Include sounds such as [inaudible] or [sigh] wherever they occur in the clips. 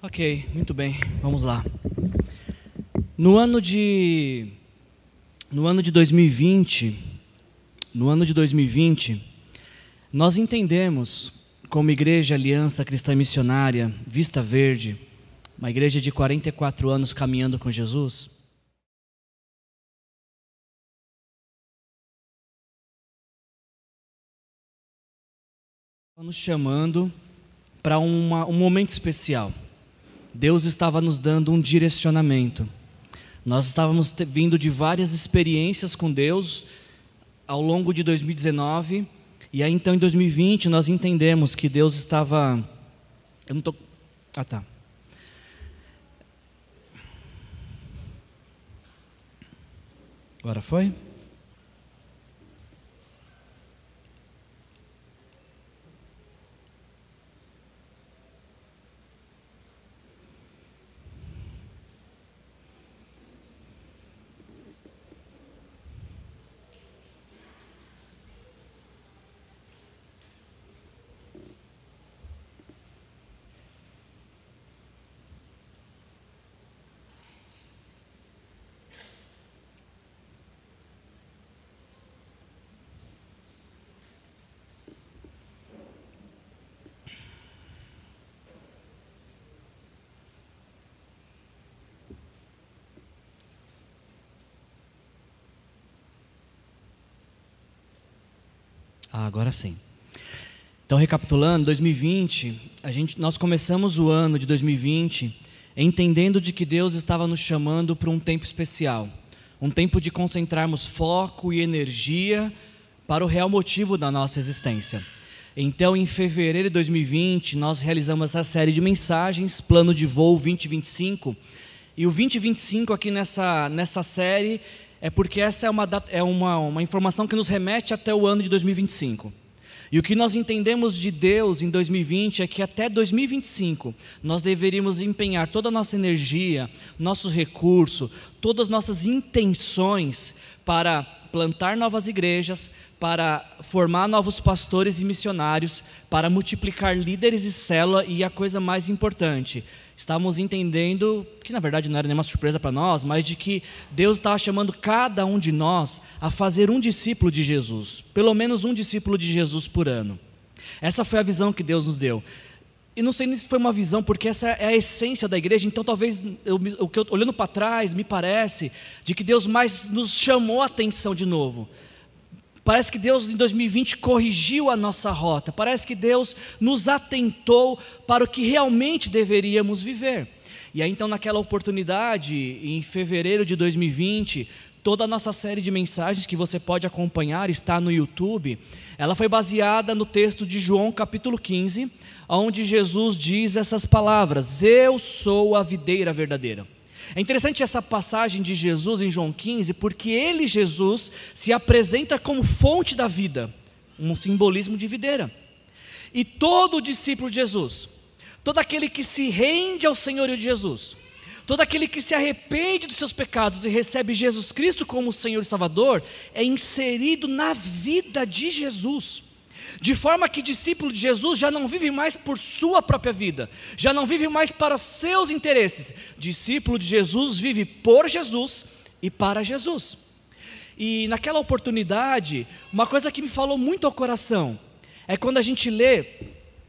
Ok, muito bem, vamos lá. No ano de no ano de 2020, no ano de 2020, nós entendemos como igreja Aliança Cristã Missionária Vista Verde, uma igreja de 44 anos caminhando com Jesus, nos chamando para um momento especial. Deus estava nos dando um direcionamento. Nós estávamos vindo de várias experiências com Deus ao longo de 2019, e aí então em 2020 nós entendemos que Deus estava. Eu não. Tô... Ah, tá. Agora foi? Agora sim. Então, recapitulando, 2020, a gente, nós começamos o ano de 2020 entendendo de que Deus estava nos chamando para um tempo especial, um tempo de concentrarmos foco e energia para o real motivo da nossa existência. Então, em fevereiro de 2020, nós realizamos essa série de mensagens, Plano de Voo 2025. E o 2025 aqui nessa, nessa série é porque essa é, uma, é uma, uma informação que nos remete até o ano de 2025. E o que nós entendemos de Deus em 2020 é que até 2025 nós deveríamos empenhar toda a nossa energia, nossos recursos, todas as nossas intenções para plantar novas igrejas, para formar novos pastores e missionários, para multiplicar líderes e célula e a coisa mais importante, estávamos entendendo, que na verdade não era nenhuma surpresa para nós, mas de que Deus estava chamando cada um de nós a fazer um discípulo de Jesus, pelo menos um discípulo de Jesus por ano. Essa foi a visão que Deus nos deu. E não sei se foi uma visão, porque essa é a essência da igreja, então talvez, eu, eu, olhando para trás, me parece, de que Deus mais nos chamou a atenção de novo Parece que Deus em 2020 corrigiu a nossa rota. Parece que Deus nos atentou para o que realmente deveríamos viver. E aí, então, naquela oportunidade, em fevereiro de 2020, toda a nossa série de mensagens que você pode acompanhar está no YouTube. Ela foi baseada no texto de João, capítulo 15, onde Jesus diz essas palavras: Eu sou a videira verdadeira. É interessante essa passagem de Jesus em João 15, porque ele, Jesus, se apresenta como fonte da vida, um simbolismo de videira. E todo discípulo de Jesus, todo aquele que se rende ao Senhorio de Jesus, todo aquele que se arrepende dos seus pecados e recebe Jesus Cristo como Senhor e Salvador, é inserido na vida de Jesus. De forma que discípulo de Jesus já não vive mais por sua própria vida, já não vive mais para seus interesses. Discípulo de Jesus vive por Jesus e para Jesus. E naquela oportunidade, uma coisa que me falou muito ao coração é quando a gente lê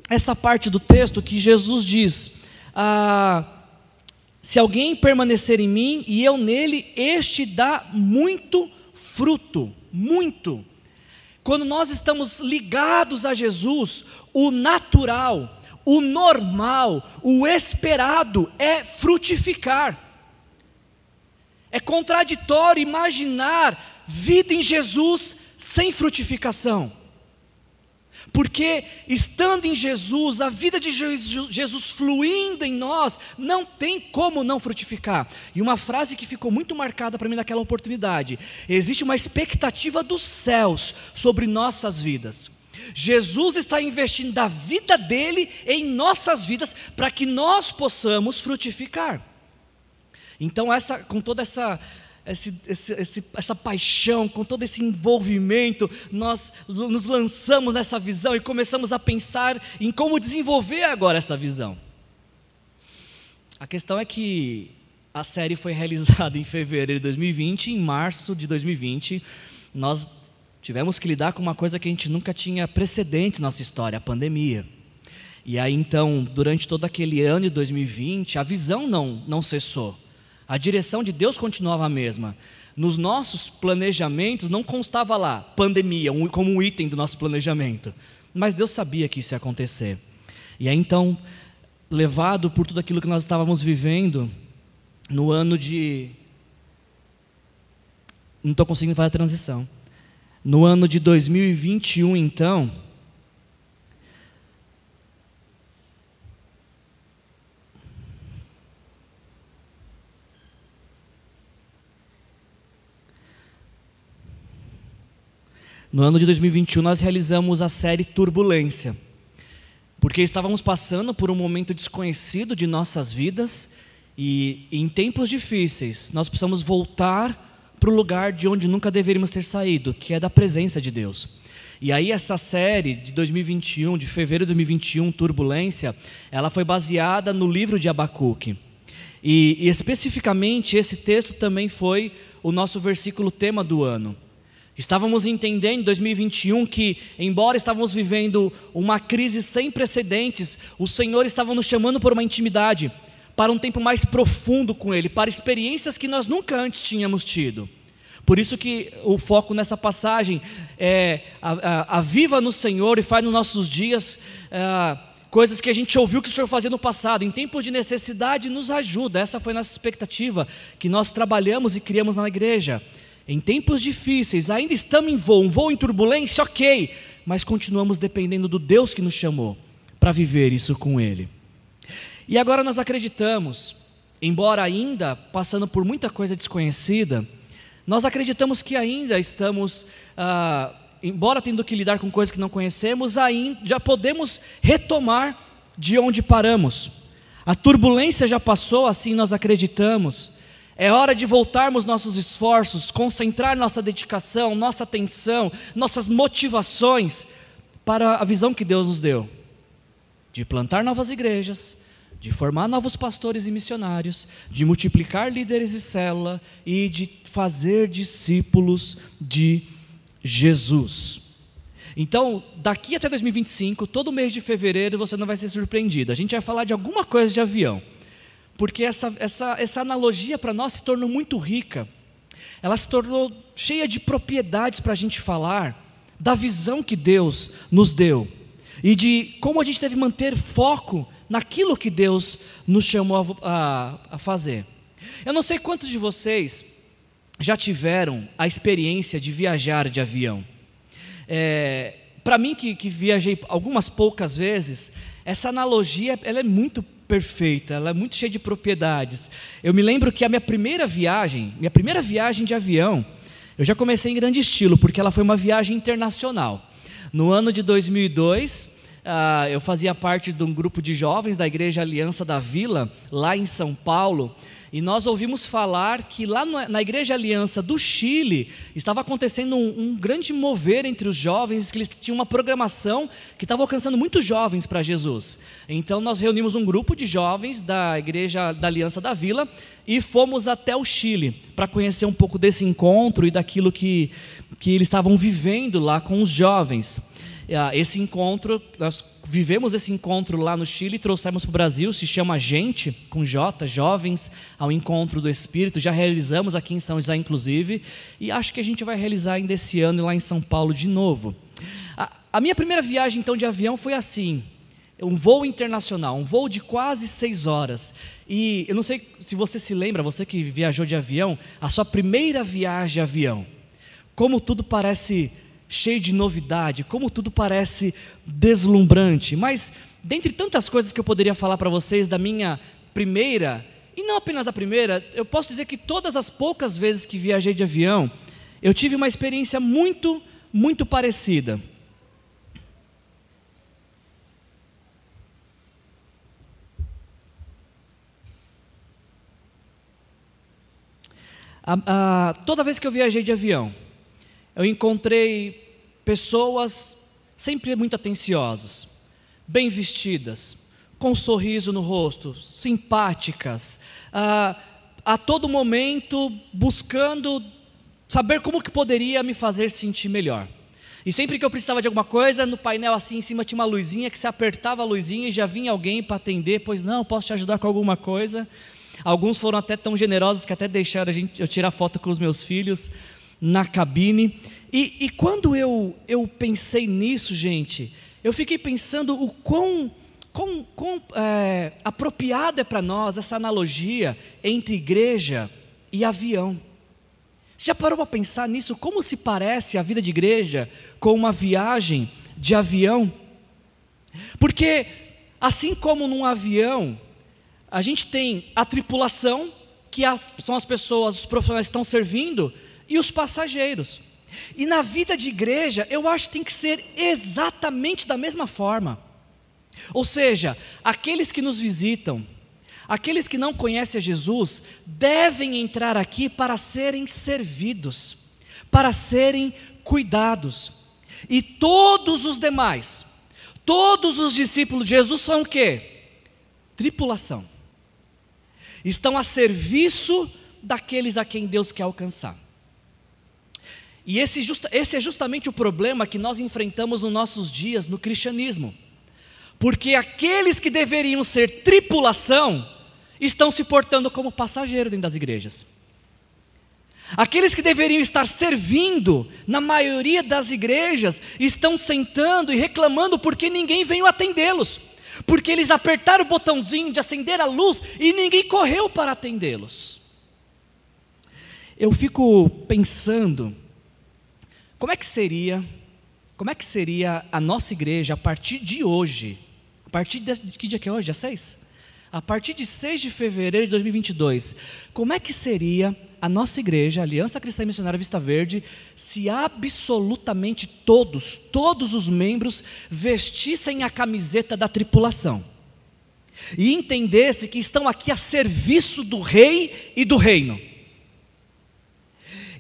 essa parte do texto que Jesus diz: ah, Se alguém permanecer em mim e eu nele, este dá muito fruto, muito. Quando nós estamos ligados a Jesus, o natural, o normal, o esperado é frutificar. É contraditório imaginar vida em Jesus sem frutificação. Porque estando em Jesus, a vida de Jesus fluindo em nós, não tem como não frutificar. E uma frase que ficou muito marcada para mim naquela oportunidade: existe uma expectativa dos céus sobre nossas vidas. Jesus está investindo da vida dele em nossas vidas para que nós possamos frutificar. Então, essa, com toda essa esse, esse, essa paixão, com todo esse envolvimento, nós nos lançamos nessa visão e começamos a pensar em como desenvolver agora essa visão. A questão é que a série foi realizada em fevereiro de 2020, em março de 2020, nós tivemos que lidar com uma coisa que a gente nunca tinha precedente na nossa história, a pandemia. E aí então, durante todo aquele ano de 2020, a visão não, não cessou. A direção de Deus continuava a mesma. Nos nossos planejamentos não constava lá pandemia como um item do nosso planejamento. Mas Deus sabia que isso ia acontecer. E aí então, levado por tudo aquilo que nós estávamos vivendo, no ano de. Não estou conseguindo fazer a transição. No ano de 2021, então, No ano de 2021, nós realizamos a série Turbulência, porque estávamos passando por um momento desconhecido de nossas vidas e, em tempos difíceis, nós precisamos voltar para o lugar de onde nunca deveríamos ter saído, que é da presença de Deus. E aí essa série de 2021, de fevereiro de 2021, Turbulência, ela foi baseada no livro de Abacuque. E, e especificamente esse texto também foi o nosso versículo tema do ano. Estávamos entendendo em 2021 que, embora estávamos vivendo uma crise sem precedentes, o Senhor estava nos chamando por uma intimidade, para um tempo mais profundo com Ele, para experiências que nós nunca antes tínhamos tido. Por isso que o foco nessa passagem é aviva no Senhor e faz nos nossos dias é, coisas que a gente ouviu que o Senhor fazia no passado. Em tempos de necessidade, nos ajuda. Essa foi a nossa expectativa que nós trabalhamos e criamos na igreja. Em tempos difíceis, ainda estamos em voo, um voo em turbulência, ok, mas continuamos dependendo do Deus que nos chamou para viver isso com Ele. E agora nós acreditamos, embora ainda passando por muita coisa desconhecida, nós acreditamos que ainda estamos, ah, embora tendo que lidar com coisas que não conhecemos, ainda já podemos retomar de onde paramos. A turbulência já passou, assim nós acreditamos. É hora de voltarmos nossos esforços, concentrar nossa dedicação, nossa atenção, nossas motivações para a visão que Deus nos deu de plantar novas igrejas, de formar novos pastores e missionários, de multiplicar líderes e célula e de fazer discípulos de Jesus. Então, daqui até 2025, todo mês de fevereiro você não vai ser surpreendido. A gente vai falar de alguma coisa de avião, porque essa, essa, essa analogia para nós se tornou muito rica. Ela se tornou cheia de propriedades para a gente falar da visão que Deus nos deu e de como a gente deve manter foco naquilo que Deus nos chamou a, a, a fazer. Eu não sei quantos de vocês já tiveram a experiência de viajar de avião. É, Para mim, que, que, viajei algumas poucas vezes, essa analogia ela é muito perfeita, ela é muito cheia de propriedades. Eu me lembro que a minha primeira viagem, minha primeira viagem de avião, eu já comecei em grande estilo, porque ela foi uma viagem internacional. No ano de 2002, Uh, eu fazia parte de um grupo de jovens da Igreja Aliança da Vila, lá em São Paulo, e nós ouvimos falar que lá na Igreja Aliança do Chile estava acontecendo um, um grande mover entre os jovens, que eles tinham uma programação que estava alcançando muitos jovens para Jesus. Então nós reunimos um grupo de jovens da Igreja da Aliança da Vila e fomos até o Chile para conhecer um pouco desse encontro e daquilo que, que eles estavam vivendo lá com os jovens. Ah, esse encontro, nós vivemos esse encontro lá no Chile e trouxemos para o Brasil, se chama Gente, com J, Jovens ao Encontro do Espírito. Já realizamos aqui em São José, inclusive, e acho que a gente vai realizar ainda esse ano lá em São Paulo de novo. A, a minha primeira viagem, então, de avião foi assim: um voo internacional, um voo de quase seis horas. E eu não sei se você se lembra, você que viajou de avião, a sua primeira viagem de avião. Como tudo parece cheio de novidade, como tudo parece deslumbrante. Mas, dentre tantas coisas que eu poderia falar para vocês da minha primeira, e não apenas a primeira, eu posso dizer que todas as poucas vezes que viajei de avião, eu tive uma experiência muito, muito parecida. Toda vez que eu viajei de avião, eu encontrei pessoas sempre muito atenciosas, bem vestidas, com um sorriso no rosto, simpáticas, ah, a todo momento buscando saber como que poderia me fazer sentir melhor. E sempre que eu precisava de alguma coisa, no painel assim em cima tinha uma luzinha que se apertava a luzinha e já vinha alguém para atender, pois não, posso te ajudar com alguma coisa. Alguns foram até tão generosos que até deixaram a gente, eu tirar foto com os meus filhos na cabine. E, e quando eu, eu pensei nisso, gente, eu fiquei pensando o quão, quão, quão é, apropriado é para nós essa analogia entre igreja e avião. Você já parou para pensar nisso? Como se parece a vida de igreja com uma viagem de avião? Porque, assim como num avião, a gente tem a tripulação, que são as pessoas, os profissionais que estão servindo, e os passageiros. E na vida de igreja, eu acho que tem que ser exatamente da mesma forma. Ou seja, aqueles que nos visitam, aqueles que não conhecem a Jesus, devem entrar aqui para serem servidos, para serem cuidados. E todos os demais, todos os discípulos de Jesus são o quê? Tripulação estão a serviço daqueles a quem Deus quer alcançar. E esse, justa, esse é justamente o problema que nós enfrentamos nos nossos dias no cristianismo. Porque aqueles que deveriam ser tripulação estão se portando como passageiro dentro das igrejas. Aqueles que deveriam estar servindo, na maioria das igrejas, estão sentando e reclamando porque ninguém veio atendê-los porque eles apertaram o botãozinho de acender a luz e ninguém correu para atendê-los. Eu fico pensando, como é que seria, como é que seria a nossa igreja a partir de hoje? A partir de que dia que é hoje? Dia 6? A partir de 6 de fevereiro de 2022, como é que seria a nossa igreja, a Aliança Cristã Missionária Vista Verde, se absolutamente todos, todos os membros vestissem a camiseta da tripulação e entendesse que estão aqui a serviço do rei e do reino.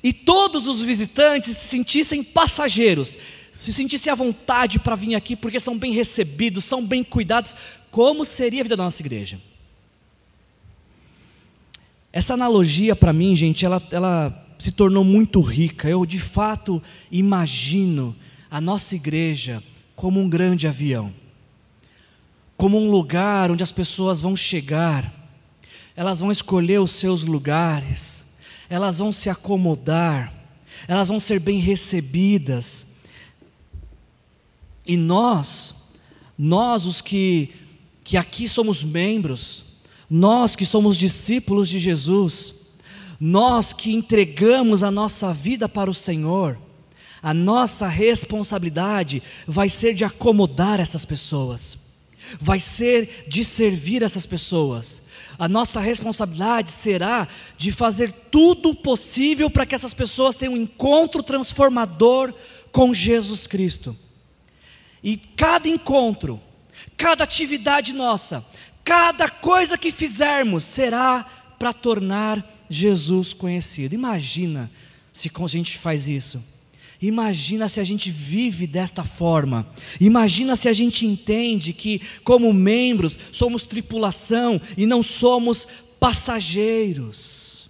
E todos os visitantes se sentissem passageiros, se sentissem à vontade para vir aqui, porque são bem recebidos, são bem cuidados. Como seria a vida da nossa igreja? Essa analogia para mim, gente, ela, ela se tornou muito rica. Eu de fato imagino a nossa igreja como um grande avião, como um lugar onde as pessoas vão chegar, elas vão escolher os seus lugares, elas vão se acomodar, elas vão ser bem recebidas. E nós, nós os que, que aqui somos membros, nós que somos discípulos de Jesus, nós que entregamos a nossa vida para o Senhor, a nossa responsabilidade vai ser de acomodar essas pessoas, vai ser de servir essas pessoas. A nossa responsabilidade será de fazer tudo possível para que essas pessoas tenham um encontro transformador com Jesus Cristo. E cada encontro, cada atividade nossa Cada coisa que fizermos será para tornar Jesus conhecido. Imagina se a gente faz isso. Imagina se a gente vive desta forma. Imagina se a gente entende que, como membros, somos tripulação e não somos passageiros.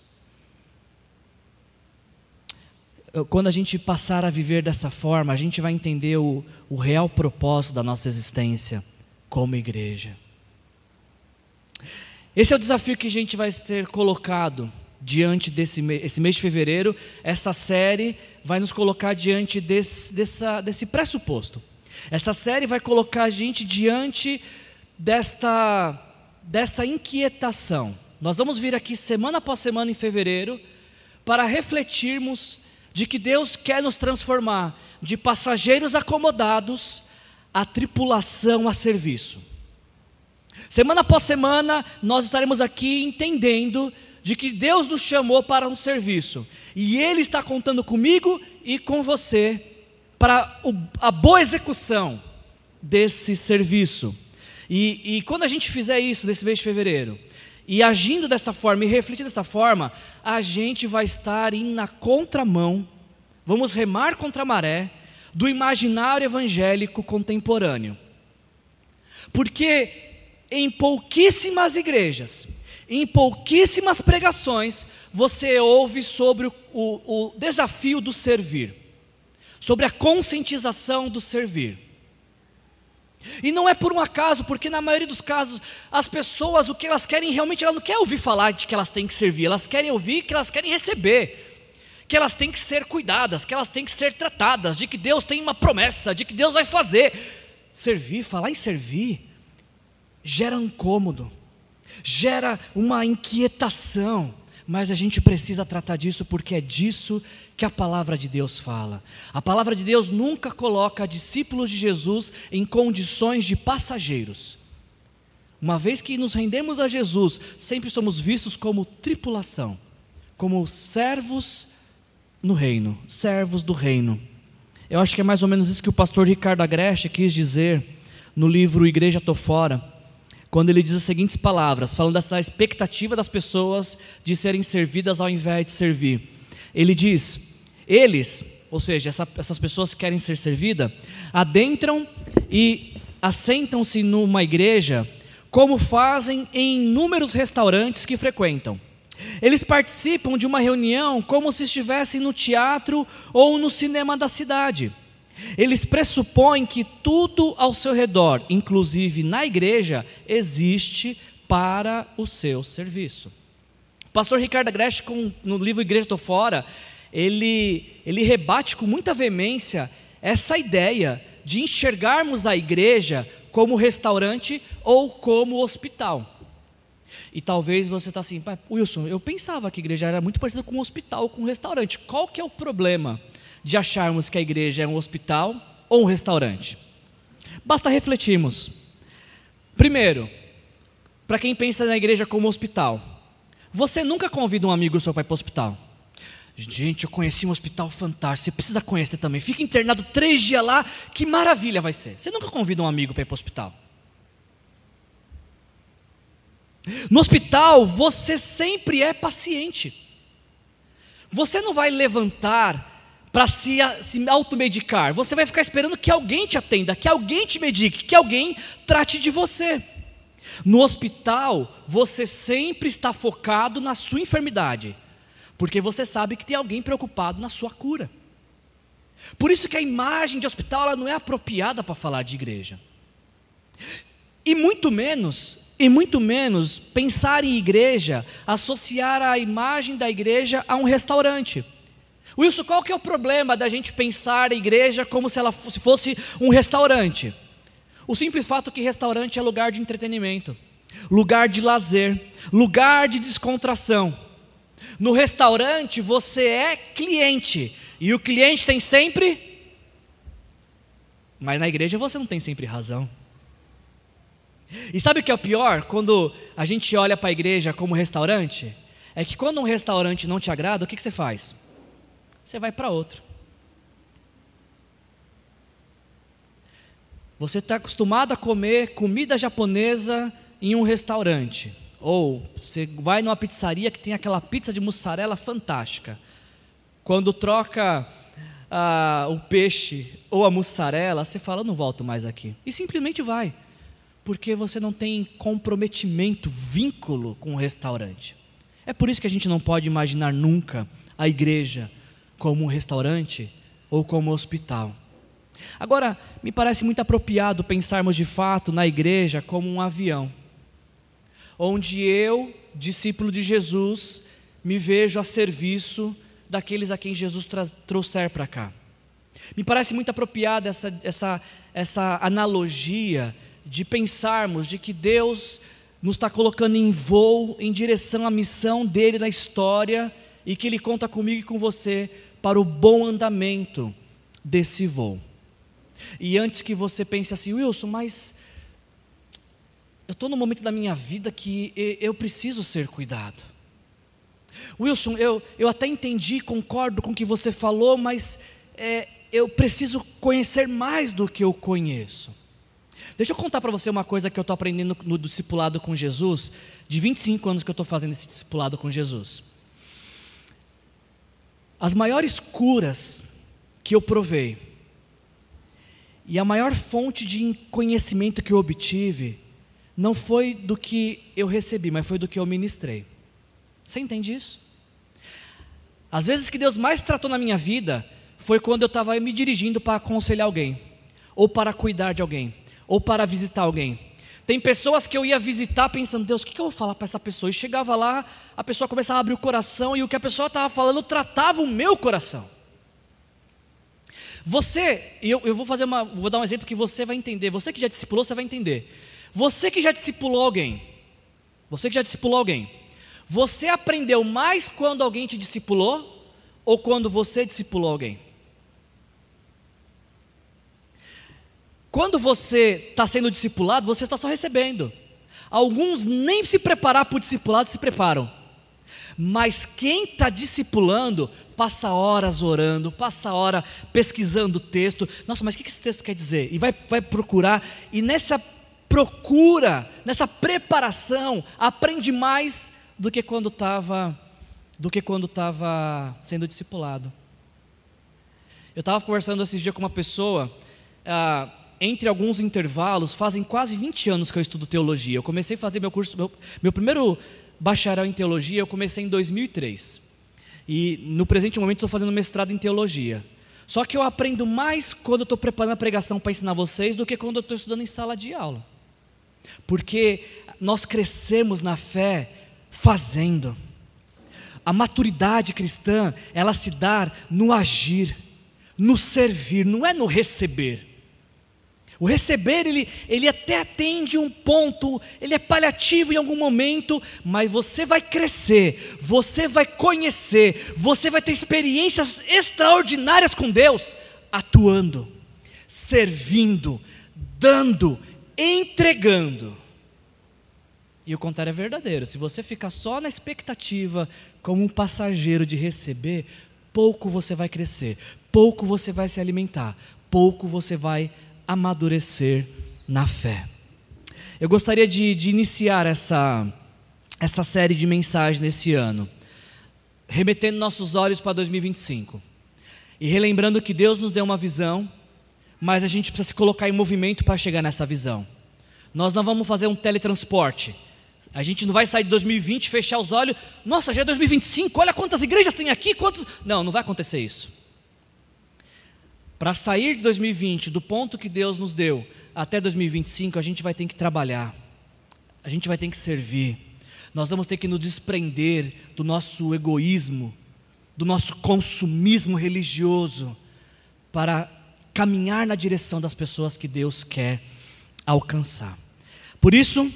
Quando a gente passar a viver dessa forma, a gente vai entender o, o real propósito da nossa existência como igreja. Esse é o desafio que a gente vai ter colocado diante desse mês, esse mês de fevereiro. Essa série vai nos colocar diante desse, dessa, desse pressuposto. Essa série vai colocar a gente diante desta, desta inquietação. Nós vamos vir aqui semana após semana em fevereiro para refletirmos de que Deus quer nos transformar de passageiros acomodados a tripulação a serviço. Semana após semana, nós estaremos aqui entendendo de que Deus nos chamou para um serviço, e Ele está contando comigo e com você para a boa execução desse serviço. E, e quando a gente fizer isso nesse mês de fevereiro, e agindo dessa forma e refletindo dessa forma, a gente vai estar indo na contramão, vamos remar contra a maré do imaginário evangélico contemporâneo. Porque em pouquíssimas igrejas, em pouquíssimas pregações, você ouve sobre o, o, o desafio do servir, sobre a conscientização do servir. E não é por um acaso, porque na maioria dos casos, as pessoas, o que elas querem realmente, elas não querem ouvir falar de que elas têm que servir, elas querem ouvir que elas querem receber que elas têm que ser cuidadas, que elas têm que ser tratadas, de que Deus tem uma promessa, de que Deus vai fazer. Servir, falar em servir, gera incômodo, gera uma inquietação, mas a gente precisa tratar disso porque é disso que a palavra de Deus fala. A palavra de Deus nunca coloca discípulos de Jesus em condições de passageiros. Uma vez que nos rendemos a Jesus, sempre somos vistos como tripulação, como servos no reino, servos do reino. Eu acho que é mais ou menos isso que o pastor Ricardo Agreste quis dizer no livro Igreja Tô Fora, quando ele diz as seguintes palavras, falando dessa expectativa das pessoas de serem servidas ao invés de servir. Ele diz: eles, ou seja, essa, essas pessoas que querem ser servidas, adentram e assentam-se numa igreja, como fazem em inúmeros restaurantes que frequentam. Eles participam de uma reunião como se estivessem no teatro ou no cinema da cidade. Eles pressupõem que tudo ao seu redor, inclusive na igreja, existe para o seu serviço. O pastor Ricardo Agreste, no livro Igreja Estou Fora, ele, ele rebate com muita veemência essa ideia de enxergarmos a igreja como restaurante ou como hospital. E talvez você está assim, Wilson, eu pensava que a igreja era muito parecida com um hospital, com um restaurante. Qual que é o problema de acharmos que a igreja é um hospital ou um restaurante? Basta refletirmos. Primeiro, para quem pensa na igreja como hospital, você nunca convida um amigo seu para ir para o hospital. Gente, eu conheci um hospital fantástico, você precisa conhecer também. Fica internado três dias lá, que maravilha vai ser. Você nunca convida um amigo para ir para o hospital. No hospital, você sempre é paciente. Você não vai levantar para se, se automedicar. Você vai ficar esperando que alguém te atenda, que alguém te medique, que alguém trate de você. No hospital, você sempre está focado na sua enfermidade, porque você sabe que tem alguém preocupado na sua cura. Por isso que a imagem de hospital ela não é apropriada para falar de igreja. E muito menos e muito menos pensar em igreja, associar a imagem da igreja a um restaurante. Wilson, qual que é o problema da gente pensar a igreja como se ela fosse um restaurante? O simples fato que restaurante é lugar de entretenimento, lugar de lazer, lugar de descontração. No restaurante você é cliente e o cliente tem sempre mas na igreja você não tem sempre razão. E sabe o que é o pior? Quando a gente olha para a igreja como restaurante, é que quando um restaurante não te agrada, o que, que você faz? Você vai para outro. Você está acostumado a comer comida japonesa em um restaurante. Ou você vai numa pizzaria que tem aquela pizza de mussarela fantástica. Quando troca ah, o peixe ou a mussarela, você fala, não volto mais aqui. E simplesmente vai porque você não tem comprometimento, vínculo com o restaurante. É por isso que a gente não pode imaginar nunca a igreja como um restaurante ou como um hospital. Agora, me parece muito apropriado pensarmos de fato na igreja como um avião, onde eu, discípulo de Jesus, me vejo a serviço daqueles a quem Jesus trouxer para cá. Me parece muito apropriada essa, essa, essa analogia de pensarmos de que Deus nos está colocando em voo em direção à missão dele na história e que ele conta comigo e com você para o bom andamento desse voo. E antes que você pense assim, Wilson, mas eu estou num momento da minha vida que eu preciso ser cuidado. Wilson, eu, eu até entendi, concordo com o que você falou, mas é, eu preciso conhecer mais do que eu conheço. Deixa eu contar para você uma coisa que eu estou aprendendo no discipulado com Jesus, de 25 anos que eu estou fazendo esse discipulado com Jesus. As maiores curas que eu provei, e a maior fonte de conhecimento que eu obtive, não foi do que eu recebi, mas foi do que eu ministrei. Você entende isso? Às vezes que Deus mais tratou na minha vida foi quando eu estava me dirigindo para aconselhar alguém, ou para cuidar de alguém, ou para visitar alguém. Tem pessoas que eu ia visitar pensando, Deus, o que eu vou falar para essa pessoa? E chegava lá, a pessoa começava a abrir o coração e o que a pessoa estava falando tratava o meu coração. Você, eu, eu vou fazer uma, vou dar um exemplo que você vai entender. Você que já discipulou, você vai entender. Você que já discipulou alguém, você que já discipulou alguém, você aprendeu mais quando alguém te discipulou ou quando você discipulou alguém? Quando você está sendo discipulado, você está só recebendo. Alguns nem se preparar para o discipulado se preparam. Mas quem está discipulando passa horas orando, passa hora pesquisando o texto. Nossa, mas o que esse texto quer dizer? E vai, vai procurar. E nessa procura, nessa preparação, aprende mais do que quando estava do que quando estava sendo discipulado. Eu estava conversando esses dias com uma pessoa. Ah, entre alguns intervalos, fazem quase 20 anos que eu estudo teologia. Eu comecei a fazer meu curso, meu, meu primeiro bacharel em teologia, eu comecei em 2003. E no presente momento estou fazendo mestrado em teologia. Só que eu aprendo mais quando estou preparando a pregação para ensinar vocês do que quando estou estudando em sala de aula. Porque nós crescemos na fé fazendo. A maturidade cristã, ela se dá no agir, no servir, não é no receber. O receber, ele, ele até atende um ponto, ele é paliativo em algum momento, mas você vai crescer, você vai conhecer, você vai ter experiências extraordinárias com Deus, atuando, servindo, dando, entregando. E o contrário é verdadeiro. Se você ficar só na expectativa, como um passageiro de receber, pouco você vai crescer, pouco você vai se alimentar, pouco você vai amadurecer na fé. Eu gostaria de, de iniciar essa, essa série de mensagens nesse ano, remetendo nossos olhos para 2025 e relembrando que Deus nos deu uma visão, mas a gente precisa se colocar em movimento para chegar nessa visão. Nós não vamos fazer um teletransporte. A gente não vai sair de 2020, fechar os olhos, nossa, já é 2025, olha quantas igrejas tem aqui, quantos. Não, não vai acontecer isso. Para sair de 2020, do ponto que Deus nos deu, até 2025, a gente vai ter que trabalhar, a gente vai ter que servir, nós vamos ter que nos desprender do nosso egoísmo, do nosso consumismo religioso, para caminhar na direção das pessoas que Deus quer alcançar. Por isso,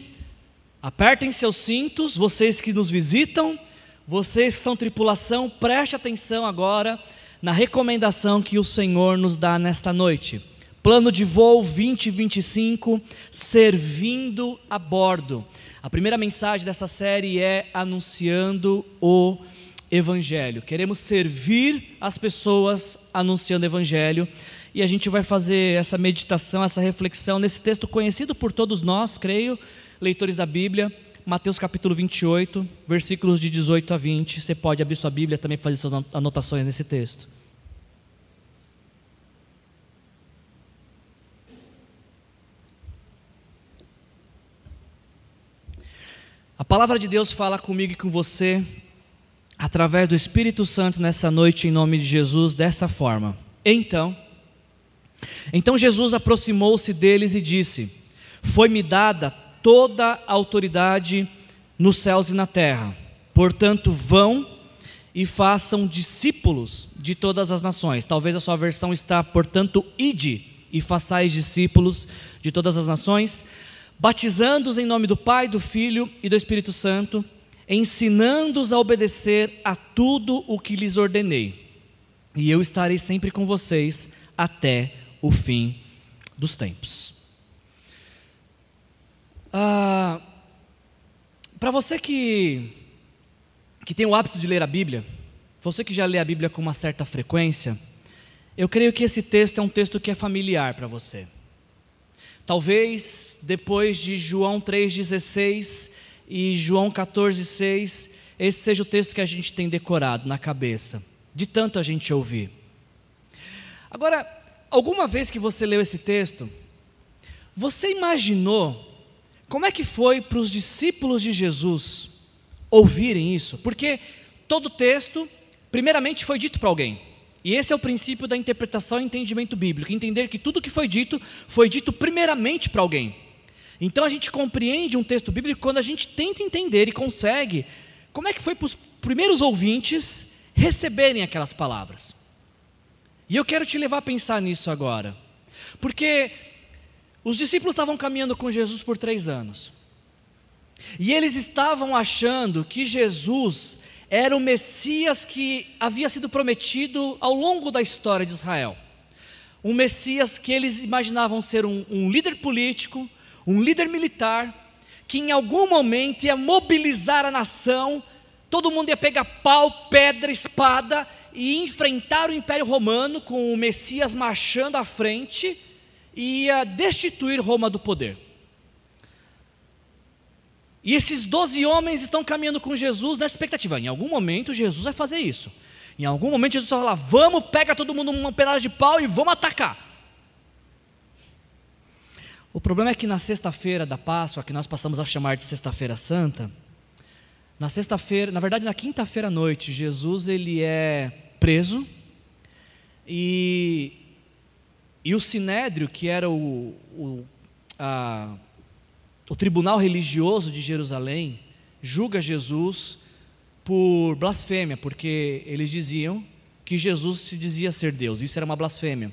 apertem seus cintos, vocês que nos visitam, vocês que são tripulação, preste atenção agora na recomendação que o Senhor nos dá nesta noite. Plano de voo 2025, servindo a bordo. A primeira mensagem dessa série é anunciando o Evangelho. Queremos servir as pessoas anunciando o Evangelho. E a gente vai fazer essa meditação, essa reflexão nesse texto conhecido por todos nós, creio, leitores da Bíblia, Mateus capítulo 28, versículos de 18 a 20. Você pode abrir sua Bíblia também fazer suas anotações nesse texto. A palavra de Deus fala comigo e com você, através do Espírito Santo nessa noite, em nome de Jesus, dessa forma. Então, então Jesus aproximou-se deles e disse: Foi-me dada toda a autoridade nos céus e na terra. Portanto, vão e façam discípulos de todas as nações. Talvez a sua versão está, portanto, ide e façais discípulos de todas as nações batizando-os em nome do Pai, do Filho e do Espírito Santo, ensinando-os a obedecer a tudo o que lhes ordenei. E eu estarei sempre com vocês até o fim dos tempos. Ah, Para você que, que tem o hábito de ler a Bíblia, você que já lê a Bíblia com uma certa frequência, eu creio que esse texto é um texto que é familiar para você. Talvez depois de João 3,16 e João 14,6, esse seja o texto que a gente tem decorado na cabeça, de tanto a gente ouvir. Agora, alguma vez que você leu esse texto, você imaginou Como é que foi para os discípulos de Jesus ouvirem isso? Porque todo texto, primeiramente, foi dito para alguém. E esse é o princípio da interpretação e entendimento bíblico: entender que tudo que foi dito foi dito primeiramente para alguém. Então a gente compreende um texto bíblico quando a gente tenta entender e consegue como é que foi para os primeiros ouvintes receberem aquelas palavras. E eu quero te levar a pensar nisso agora, porque os discípulos estavam caminhando com Jesus por três anos, e eles estavam achando que Jesus era o Messias que havia sido prometido ao longo da história de Israel. Um Messias que eles imaginavam ser um, um líder político, um líder militar, que em algum momento ia mobilizar a nação, todo mundo ia pegar pau, pedra, espada e enfrentar o Império Romano com o Messias marchando à frente ia destituir Roma do poder. E esses doze homens estão caminhando com Jesus nessa expectativa. Em algum momento Jesus vai fazer isso. Em algum momento Jesus vai falar: vamos, pega todo mundo um pedaço de pau e vamos atacar. O problema é que na sexta-feira da Páscoa, que nós passamos a chamar de Sexta-feira Santa, na sexta-feira, na verdade na quinta-feira à noite, Jesus ele é preso e, e o Sinédrio, que era o, o a, o tribunal religioso de Jerusalém julga Jesus por blasfêmia, porque eles diziam que Jesus se dizia ser Deus. Isso era uma blasfêmia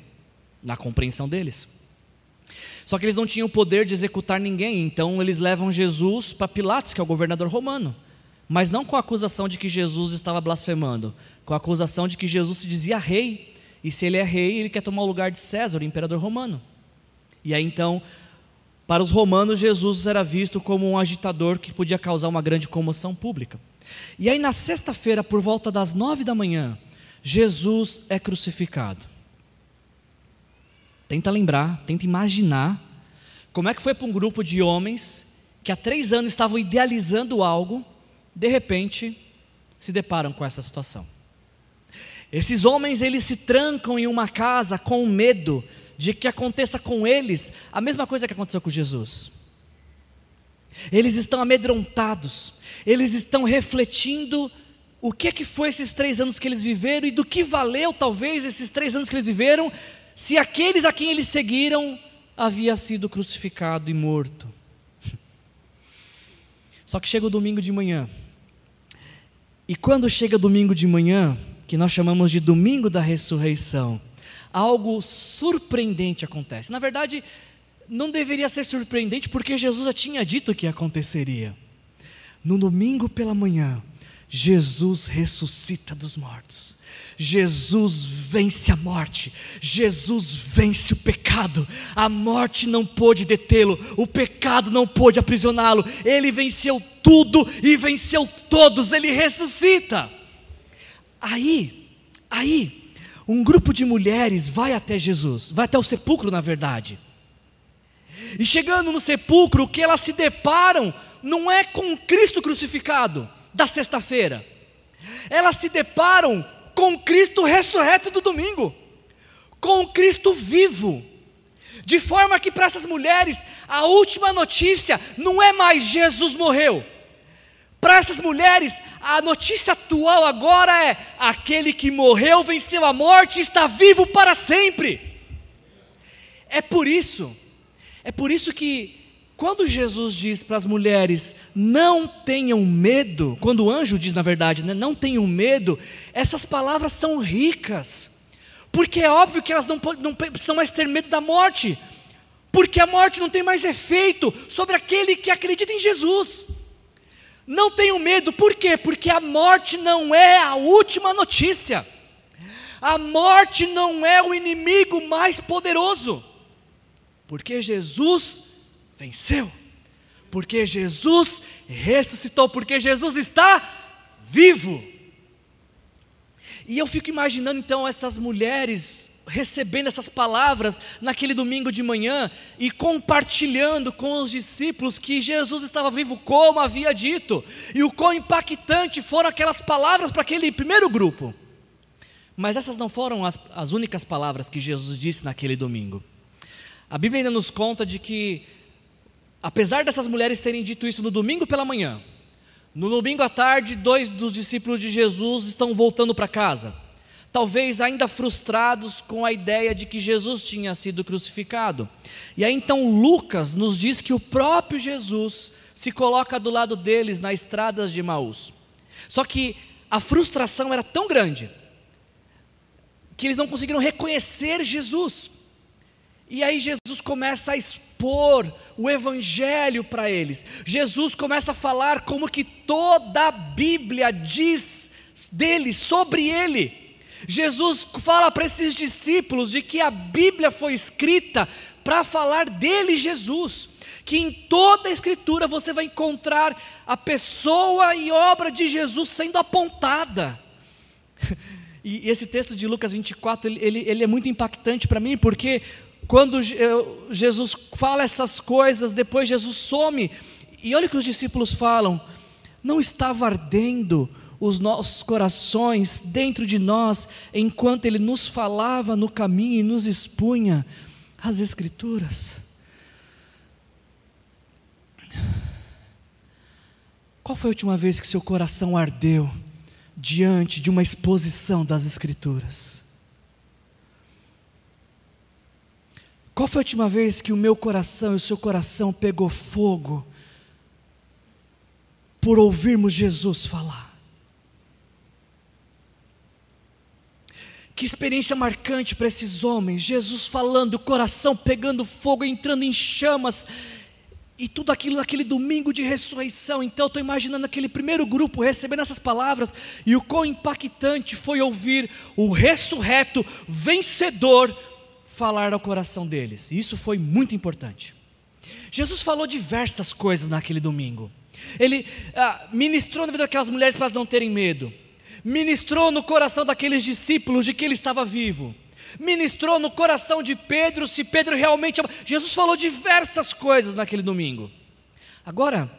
na compreensão deles. Só que eles não tinham o poder de executar ninguém, então eles levam Jesus para Pilatos, que é o governador romano. Mas não com a acusação de que Jesus estava blasfemando, com a acusação de que Jesus se dizia rei, e se ele é rei, ele quer tomar o lugar de César, o imperador romano. E aí então para os romanos, Jesus era visto como um agitador que podia causar uma grande comoção pública. E aí, na sexta-feira, por volta das nove da manhã, Jesus é crucificado. Tenta lembrar, tenta imaginar como é que foi para um grupo de homens que há três anos estavam idealizando algo, de repente se deparam com essa situação. Esses homens eles se trancam em uma casa com medo de que aconteça com eles a mesma coisa que aconteceu com Jesus. Eles estão amedrontados, eles estão refletindo o que é que foi esses três anos que eles viveram e do que valeu talvez esses três anos que eles viveram, se aqueles a quem eles seguiram havia sido crucificado e morto. [laughs] Só que chega o domingo de manhã. E quando chega domingo de manhã, que nós chamamos de domingo da ressurreição, algo surpreendente acontece. Na verdade, não deveria ser surpreendente porque Jesus já tinha dito que aconteceria. No domingo pela manhã, Jesus ressuscita dos mortos. Jesus vence a morte, Jesus vence o pecado, a morte não pôde detê-lo, o pecado não pôde aprisioná-lo, ele venceu tudo e venceu todos, ele ressuscita. Aí, aí, um grupo de mulheres vai até Jesus, vai até o sepulcro, na verdade. E chegando no sepulcro, o que elas se deparam não é com Cristo crucificado da sexta-feira, elas se deparam com Cristo ressurreto do domingo, com Cristo vivo. De forma que para essas mulheres, a última notícia não é mais Jesus morreu, para essas mulheres, a notícia atual agora é: aquele que morreu, venceu a morte e está vivo para sempre. É por isso, é por isso que, quando Jesus diz para as mulheres, não tenham medo, quando o anjo diz, na verdade, né, não tenham medo, essas palavras são ricas, porque é óbvio que elas não, não precisam mais ter medo da morte, porque a morte não tem mais efeito sobre aquele que acredita em Jesus. Não tenham medo, por quê? Porque a morte não é a última notícia. A morte não é o inimigo mais poderoso. Porque Jesus venceu. Porque Jesus ressuscitou, porque Jesus está vivo. E eu fico imaginando então essas mulheres recebendo essas palavras naquele domingo de manhã e compartilhando com os discípulos que Jesus estava vivo como havia dito, e o quão impactante foram aquelas palavras para aquele primeiro grupo. Mas essas não foram as, as únicas palavras que Jesus disse naquele domingo. A Bíblia ainda nos conta de que apesar dessas mulheres terem dito isso no domingo pela manhã, no domingo à tarde, dois dos discípulos de Jesus estão voltando para casa, talvez ainda frustrados com a ideia de que Jesus tinha sido crucificado. E aí então Lucas nos diz que o próprio Jesus se coloca do lado deles nas estradas de Maús. Só que a frustração era tão grande que eles não conseguiram reconhecer Jesus. E aí Jesus começa a expor o evangelho para eles. Jesus começa a falar como que toda a Bíblia diz dele, sobre ele. Jesus fala para esses discípulos de que a Bíblia foi escrita para falar dele, Jesus. Que em toda a Escritura você vai encontrar a pessoa e obra de Jesus sendo apontada. [laughs] E esse texto de Lucas 24, ele, ele, é muito impactante para mim, porque quando Jesus fala essas coisas, depois Jesus some, e olha o que os discípulos falam: não estava ardendo os nossos corações dentro de nós, enquanto Ele nos falava no caminho e nos expunha as Escrituras. Qual foi a última vez que seu coração ardeu diante de uma exposição das Escrituras? Qual foi a última vez que o meu coração e o seu coração pegou fogo por ouvirmos Jesus falar? Que experiência marcante para esses homens, Jesus falando, o coração pegando fogo, entrando em chamas, e tudo aquilo naquele domingo de ressurreição. Então estou imaginando aquele primeiro grupo recebendo essas palavras, e o quão impactante foi ouvir o ressurreto, vencedor, falar ao coração deles. Isso foi muito importante. Jesus falou diversas coisas naquele domingo. Ele ah, ministrou na vida daquelas mulheres para elas não terem medo. Ministrou no coração daqueles discípulos de que ele estava vivo. Ministrou no coração de Pedro se Pedro realmente. Jesus falou diversas coisas naquele domingo. Agora,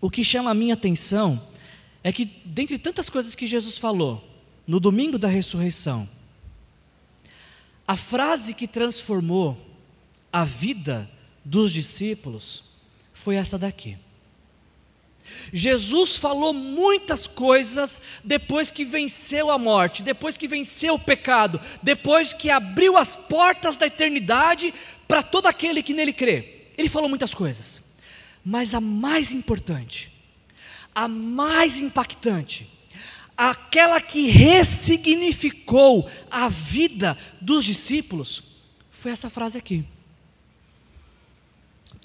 o que chama a minha atenção é que, dentre tantas coisas que Jesus falou no domingo da ressurreição, a frase que transformou a vida dos discípulos foi essa daqui. Jesus falou muitas coisas depois que venceu a morte, depois que venceu o pecado, depois que abriu as portas da eternidade para todo aquele que nele crê. Ele falou muitas coisas, mas a mais importante, a mais impactante, aquela que ressignificou a vida dos discípulos, foi essa frase aqui.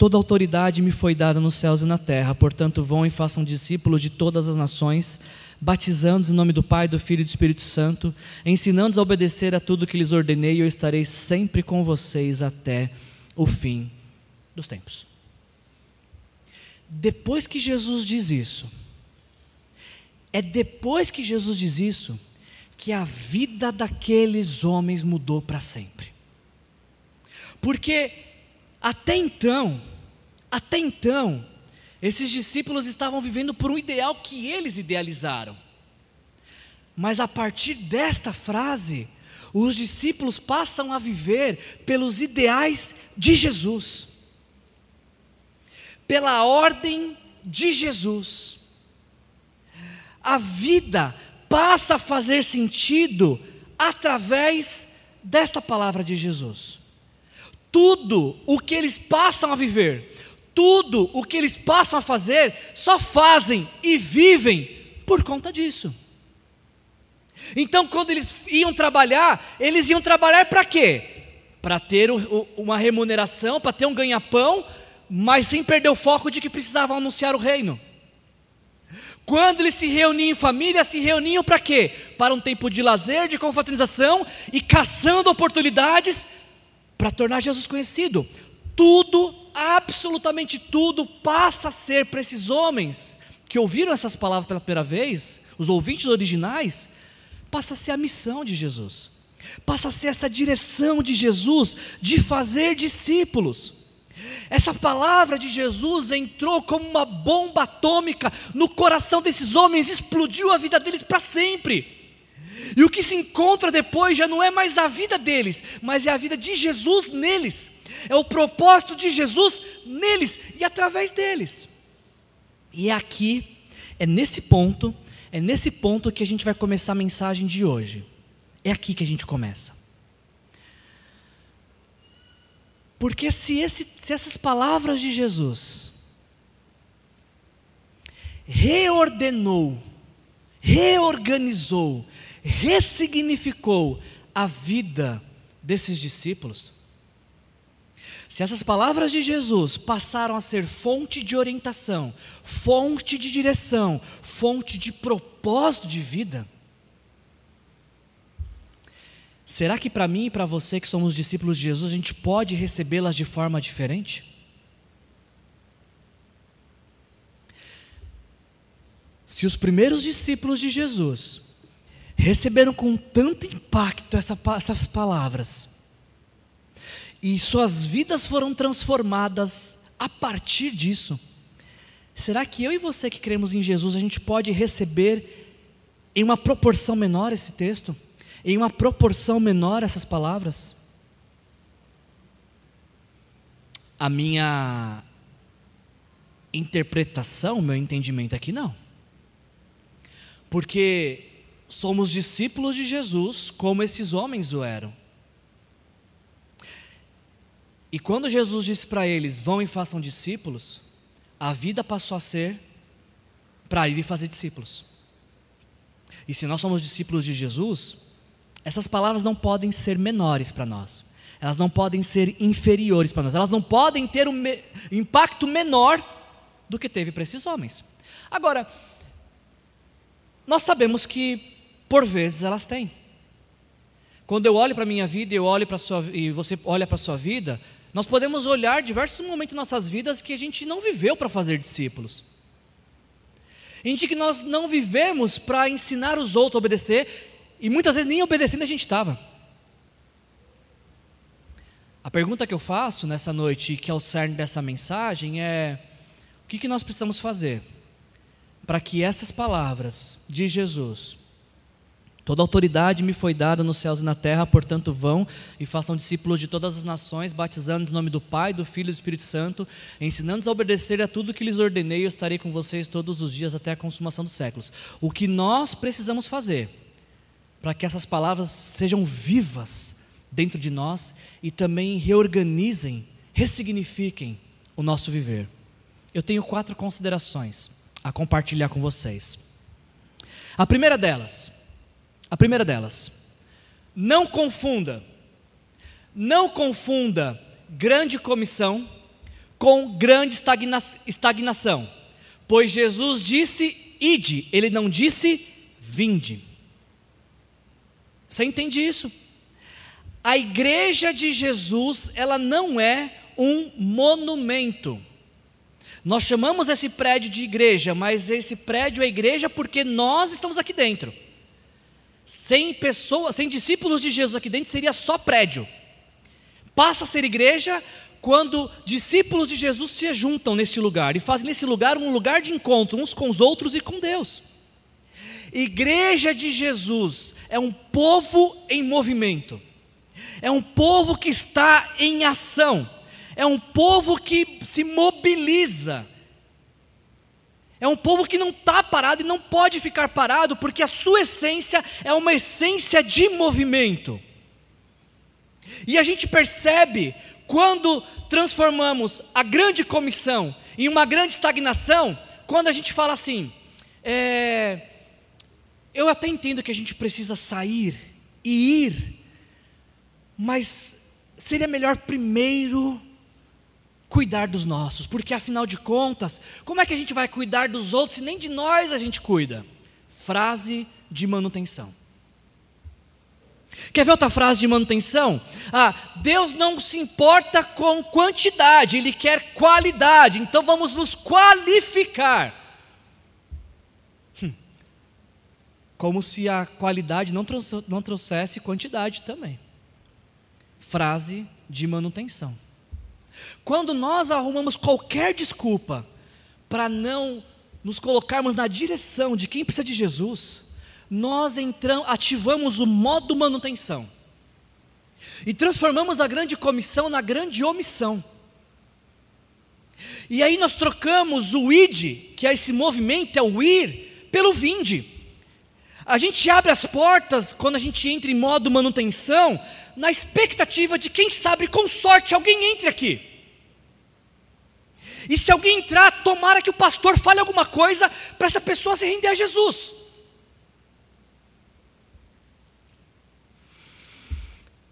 Toda autoridade me foi dada nos céus e na terra, portanto, vão e façam discípulos de todas as nações, batizando-os em nome do Pai, do Filho e do Espírito Santo, ensinando-os a obedecer a tudo que lhes ordenei, e eu estarei sempre com vocês até o fim dos tempos. Depois que Jesus diz isso, é depois que Jesus diz isso que a vida daqueles homens mudou para sempre. Porque até então, até então, esses discípulos estavam vivendo por um ideal que eles idealizaram. Mas a partir desta frase, os discípulos passam a viver pelos ideais de Jesus, pela ordem de Jesus a vida passa a fazer sentido através desta palavra de Jesus. Tudo o que eles passam a viver, tudo o que eles passam a fazer, só fazem e vivem por conta disso. Então, quando eles iam trabalhar, eles iam trabalhar para quê? Para ter uma remuneração, para ter um ganha-pão, mas sem perder o foco de que precisavam anunciar o reino. Quando eles se reuniam em família, se reuniam para quê? Para um tempo de lazer, de confraternização e caçando oportunidades para tornar Jesus conhecido. Tudo, absolutamente tudo, passa a ser para esses homens que ouviram essas palavras pela primeira vez, os ouvintes originais, passa a ser a missão de Jesus, passa a ser essa direção de Jesus de fazer discípulos. Essa palavra de Jesus entrou como uma bomba atômica no coração desses homens, explodiu a vida deles para sempre. E o que se encontra depois já não é mais a vida deles, mas é a vida de Jesus neles. É o propósito de Jesus neles e através deles. E é aqui, é nesse ponto, é nesse ponto que a gente vai começar a mensagem de hoje. É aqui que a gente começa. Porque se, esse, se essas palavras de Jesus reordenou, reorganizou, ressignificou a vida desses discípulos, se essas palavras de Jesus passaram a ser fonte de orientação, fonte de direção, fonte de propósito de vida, Será que para mim e para você que somos discípulos de Jesus, a gente pode recebê-las de forma diferente? Se os primeiros discípulos de Jesus receberam com tanto impacto essa, essas palavras, e suas vidas foram transformadas a partir disso, será que eu e você que cremos em Jesus, a gente pode receber em uma proporção menor esse texto? em uma proporção menor essas palavras? A minha interpretação, meu entendimento aqui não. Porque somos discípulos de Jesus como esses homens o eram. E quando Jesus disse para eles: vão e façam discípulos, a vida passou a ser para ir e fazer discípulos. E se nós somos discípulos de Jesus, essas palavras não podem ser menores para nós. Elas não podem ser inferiores para nós. Elas não podem ter um me impacto menor do que teve para esses homens. Agora, nós sabemos que por vezes elas têm. Quando eu olho para a minha vida eu olho para sua, e você olha para a sua vida, nós podemos olhar diversos momentos em nossas vidas que a gente não viveu para fazer discípulos. Em que nós não vivemos para ensinar os outros a obedecer, e muitas vezes nem obedecendo a gente estava. A pergunta que eu faço nessa noite, que é o cerne dessa mensagem, é: o que, que nós precisamos fazer para que essas palavras de Jesus, toda autoridade me foi dada nos céus e na terra, portanto vão e façam discípulos de todas as nações, batizando em nome do Pai, do Filho e do Espírito Santo, ensinando-os a obedecer a tudo que lhes ordenei, eu estarei com vocês todos os dias até a consumação dos séculos. O que nós precisamos fazer para que essas palavras sejam vivas dentro de nós e também reorganizem, ressignifiquem o nosso viver. Eu tenho quatro considerações a compartilhar com vocês. A primeira delas, a primeira delas, não confunda, não confunda grande comissão com grande estagna estagnação, pois Jesus disse ide, ele não disse vinde. Você entende isso? A igreja de Jesus, ela não é um monumento. Nós chamamos esse prédio de igreja, mas esse prédio é igreja porque nós estamos aqui dentro. Sem pessoas, sem discípulos de Jesus aqui dentro, seria só prédio. Passa a ser igreja quando discípulos de Jesus se juntam nesse lugar e fazem nesse lugar um lugar de encontro uns com os outros e com Deus. Igreja de Jesus é um povo em movimento, é um povo que está em ação, é um povo que se mobiliza, é um povo que não está parado e não pode ficar parado, porque a sua essência é uma essência de movimento. E a gente percebe quando transformamos a grande comissão em uma grande estagnação, quando a gente fala assim, é, eu até entendo que a gente precisa sair e ir, mas seria melhor primeiro cuidar dos nossos, porque afinal de contas, como é que a gente vai cuidar dos outros se nem de nós a gente cuida? Frase de manutenção. Quer ver outra frase de manutenção? Ah, Deus não se importa com quantidade, Ele quer qualidade, então vamos nos qualificar. como se a qualidade não, não trouxesse quantidade também. Frase de manutenção. Quando nós arrumamos qualquer desculpa para não nos colocarmos na direção de quem precisa de Jesus, nós entramos, ativamos o modo manutenção. E transformamos a grande comissão na grande omissão. E aí nós trocamos o id, que é esse movimento, é o ir, pelo vinde. A gente abre as portas quando a gente entra em modo manutenção, na expectativa de quem sabe, com sorte, alguém entre aqui. E se alguém entrar, tomara que o pastor fale alguma coisa para essa pessoa se render a Jesus.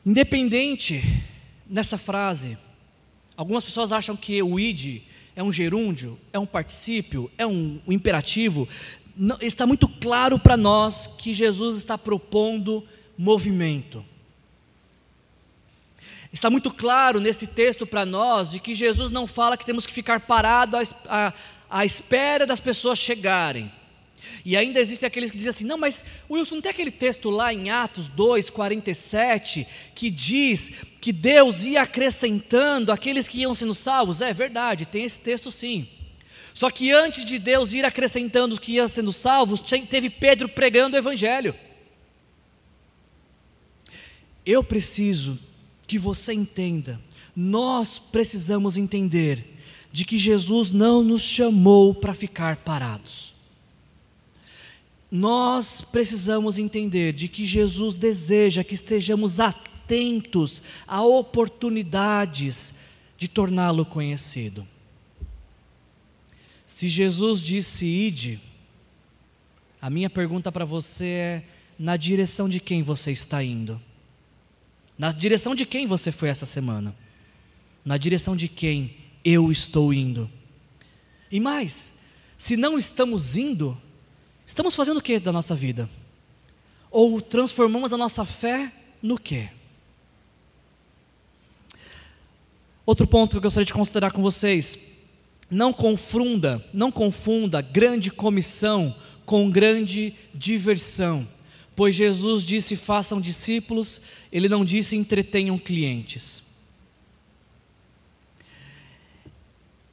Independente nessa frase, algumas pessoas acham que o id é um gerúndio, é um particípio, é um, um imperativo. Está muito claro para nós que Jesus está propondo movimento. Está muito claro nesse texto para nós de que Jesus não fala que temos que ficar parados à, à, à espera das pessoas chegarem. E ainda existem aqueles que dizem assim: não, mas Wilson, não tem aquele texto lá em Atos 2, 47, que diz que Deus ia acrescentando aqueles que iam sendo salvos? É verdade, tem esse texto sim. Só que antes de Deus ir acrescentando que iam sendo salvos, teve Pedro pregando o Evangelho. Eu preciso que você entenda, nós precisamos entender de que Jesus não nos chamou para ficar parados. Nós precisamos entender de que Jesus deseja que estejamos atentos a oportunidades de torná-lo conhecido. Se Jesus disse ide, a minha pergunta para você é: na direção de quem você está indo? Na direção de quem você foi essa semana? Na direção de quem eu estou indo? E mais, se não estamos indo, Estamos fazendo o que da nossa vida? Ou transformamos a nossa fé no que? Outro ponto que eu gostaria de considerar com vocês: não confunda, não confunda grande comissão com grande diversão. Pois Jesus disse: façam discípulos, ele não disse entretenham clientes.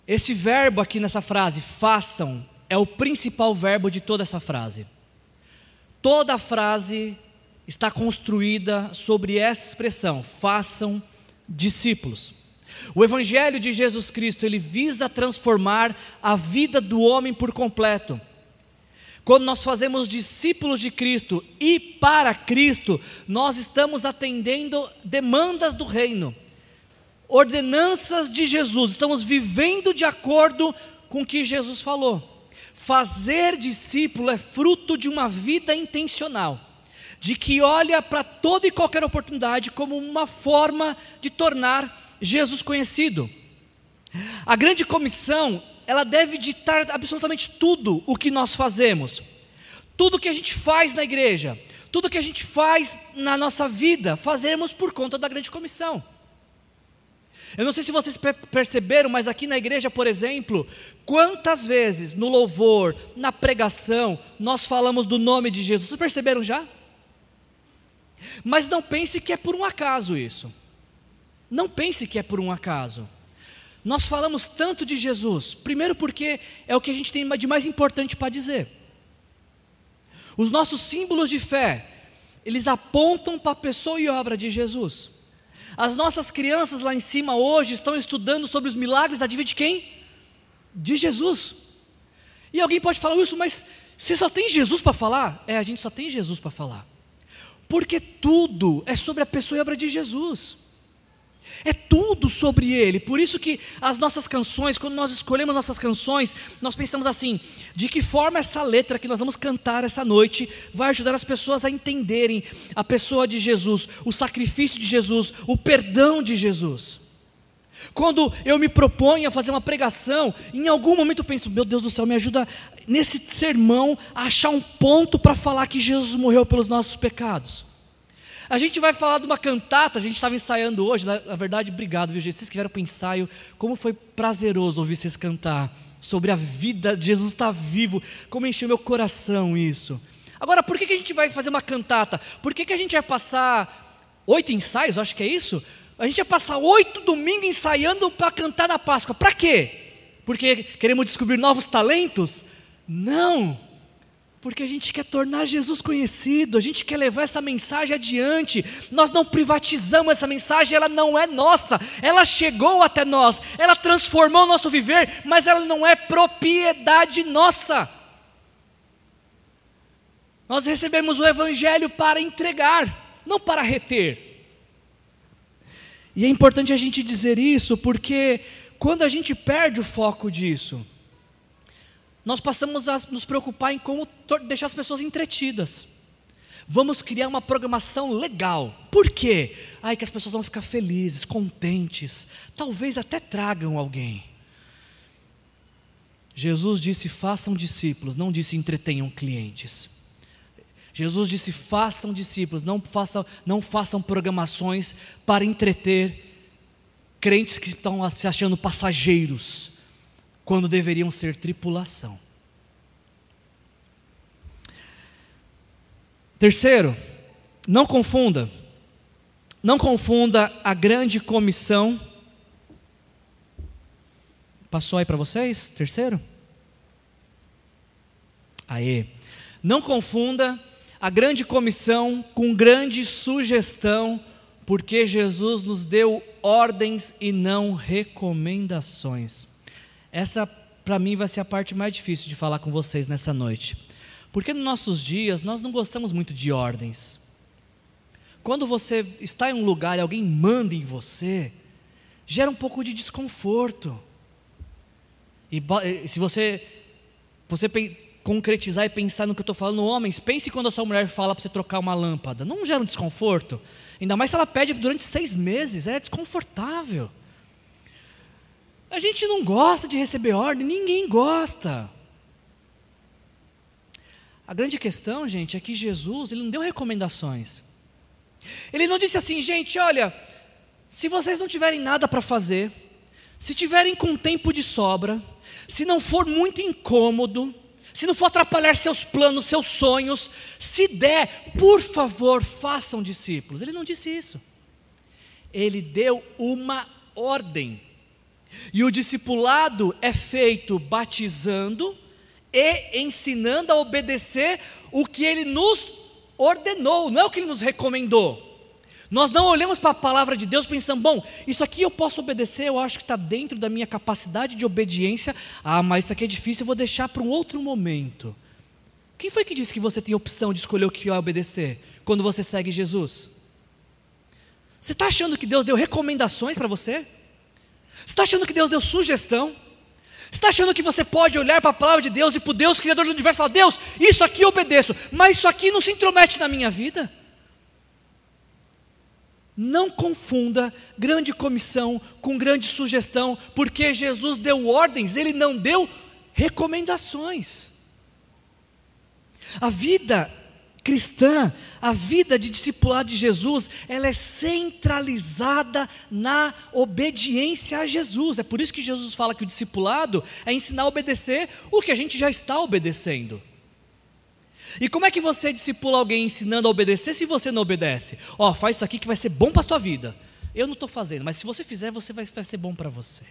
Esse verbo aqui nessa frase, façam, é o principal verbo de toda essa frase. Toda a frase está construída sobre essa expressão: façam discípulos. O evangelho de Jesus Cristo, ele visa transformar a vida do homem por completo. Quando nós fazemos discípulos de Cristo e para Cristo, nós estamos atendendo demandas do reino, ordenanças de Jesus, estamos vivendo de acordo com o que Jesus falou. Fazer discípulo é fruto de uma vida intencional, de que olha para toda e qualquer oportunidade como uma forma de tornar Jesus conhecido. A grande comissão, ela deve ditar absolutamente tudo o que nós fazemos. Tudo que a gente faz na igreja, tudo que a gente faz na nossa vida, fazemos por conta da grande comissão. Eu não sei se vocês perceberam, mas aqui na igreja, por exemplo, quantas vezes no louvor, na pregação, nós falamos do nome de Jesus. Vocês perceberam já? Mas não pense que é por um acaso isso. Não pense que é por um acaso. Nós falamos tanto de Jesus, primeiro porque é o que a gente tem de mais importante para dizer. Os nossos símbolos de fé, eles apontam para a pessoa e obra de Jesus. As nossas crianças lá em cima hoje estão estudando sobre os milagres, adivinha de quem? De Jesus. E alguém pode falar isso, mas você só tem Jesus para falar? É, a gente só tem Jesus para falar. Porque tudo é sobre a pessoa e obra de Jesus. É tudo sobre Ele. Por isso que as nossas canções, quando nós escolhemos nossas canções, nós pensamos assim: de que forma essa letra que nós vamos cantar essa noite vai ajudar as pessoas a entenderem a pessoa de Jesus, o sacrifício de Jesus, o perdão de Jesus. Quando eu me proponho a fazer uma pregação, em algum momento eu penso, meu Deus do céu, me ajuda nesse sermão a achar um ponto para falar que Jesus morreu pelos nossos pecados. A gente vai falar de uma cantata, a gente estava ensaiando hoje, na, verdade, obrigado, viu, gente? Vocês que vieram para o ensaio, como foi prazeroso ouvir vocês cantar sobre a vida, Jesus está vivo, como encheu meu coração isso. Agora, por que, que a gente vai fazer uma cantata? Por que, que a gente vai passar oito ensaios, acho que é isso? A gente vai passar oito domingos ensaiando para cantar na Páscoa. Para quê? Porque queremos descobrir novos talentos? Não. Porque a gente quer tornar Jesus conhecido, a gente quer levar essa mensagem adiante. Nós não privatizamos essa mensagem, ela não é nossa. Ela chegou até nós, ela transformou o nosso viver, mas ela não é propriedade nossa. Nós recebemos o Evangelho para entregar, não para reter. E é importante a gente dizer isso, porque quando a gente perde o foco disso, nós passamos a nos preocupar em como deixar as pessoas entretidas. Vamos criar uma programação legal. Por quê? Ai, que as pessoas vão ficar felizes, contentes, talvez até tragam alguém. Jesus disse: façam discípulos, não disse entretenham clientes. Jesus disse: façam discípulos, não façam, não façam programações para entreter crentes que estão se achando passageiros, quando deveriam ser tripulação. Terceiro, não confunda, não confunda a grande comissão. Passou aí para vocês? Terceiro? Aê. Não confunda a grande comissão com grande sugestão, porque Jesus nos deu ordens e não recomendações. Essa, para mim, vai ser a parte mais difícil de falar com vocês nessa noite. Porque nos nossos dias nós não gostamos muito de ordens. Quando você está em um lugar e alguém manda em você, gera um pouco de desconforto. E se você, você concretizar e pensar no que eu estou falando, homens, pense quando a sua mulher fala para você trocar uma lâmpada. Não gera um desconforto? Ainda mais se ela pede durante seis meses, é desconfortável. A gente não gosta de receber ordem, ninguém gosta. A grande questão, gente, é que Jesus, ele não deu recomendações. Ele não disse assim, gente, olha, se vocês não tiverem nada para fazer, se tiverem com tempo de sobra, se não for muito incômodo, se não for atrapalhar seus planos, seus sonhos, se der, por favor, façam discípulos. Ele não disse isso. Ele deu uma ordem. E o discipulado é feito batizando e ensinando a obedecer o que ele nos ordenou, não é o que ele nos recomendou. Nós não olhamos para a palavra de Deus pensando, bom, isso aqui eu posso obedecer, eu acho que está dentro da minha capacidade de obediência. Ah, mas isso aqui é difícil, eu vou deixar para um outro momento. Quem foi que disse que você tem opção de escolher o que vai obedecer quando você segue Jesus? Você está achando que Deus deu recomendações para você? Você está achando que Deus deu sugestão? Você está achando que você pode olhar para a palavra de Deus e para o Deus Criador do universo falar: Deus, isso aqui eu obedeço, mas isso aqui não se intromete na minha vida? Não confunda grande comissão com grande sugestão, porque Jesus deu ordens, ele não deu recomendações. A vida cristã, a vida de discipulado de Jesus, ela é centralizada na obediência a Jesus. É por isso que Jesus fala que o discipulado é ensinar a obedecer o que a gente já está obedecendo. E como é que você discipula alguém ensinando a obedecer se você não obedece? Ó, oh, faz isso aqui que vai ser bom para a sua vida. Eu não estou fazendo, mas se você fizer, você vai, vai ser bom para você.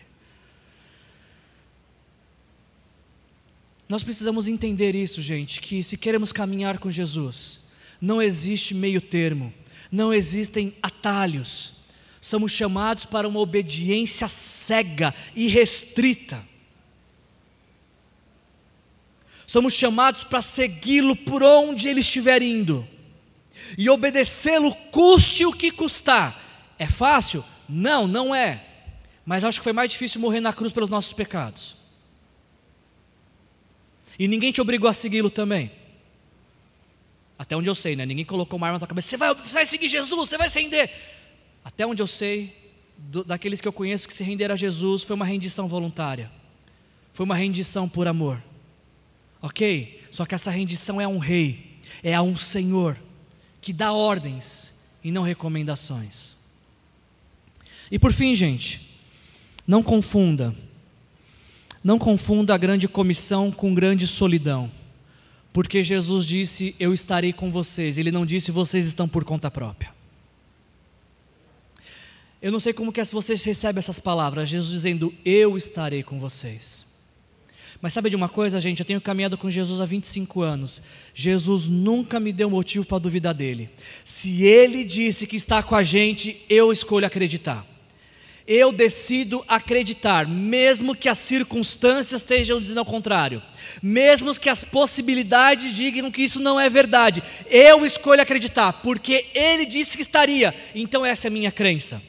Nós precisamos entender isso, gente, que se queremos caminhar com Jesus, não existe meio termo, não existem atalhos. Somos chamados para uma obediência cega e restrita. Somos chamados para segui-lo por onde ele estiver indo. E obedecê-lo, custe o que custar. É fácil? Não, não é. Mas acho que foi mais difícil morrer na cruz pelos nossos pecados. E ninguém te obrigou a segui-lo também. Até onde eu sei, né? Ninguém colocou uma arma na tua cabeça. Você vai, você vai seguir Jesus, você vai se render. Até onde eu sei, do, daqueles que eu conheço que se renderam a Jesus, foi uma rendição voluntária. Foi uma rendição por amor. Ok? Só que essa rendição é a um rei, é a um senhor, que dá ordens e não recomendações. E por fim, gente, não confunda, não confunda a grande comissão com grande solidão, porque Jesus disse: Eu estarei com vocês, ele não disse: Vocês estão por conta própria. Eu não sei como que vocês recebem essas palavras, Jesus dizendo: Eu estarei com vocês. Mas sabe de uma coisa, gente? Eu tenho caminhado com Jesus há 25 anos. Jesus nunca me deu motivo para duvidar dele. Se ele disse que está com a gente, eu escolho acreditar. Eu decido acreditar, mesmo que as circunstâncias estejam dizendo ao contrário, mesmo que as possibilidades digam que isso não é verdade, eu escolho acreditar, porque ele disse que estaria, então essa é a minha crença.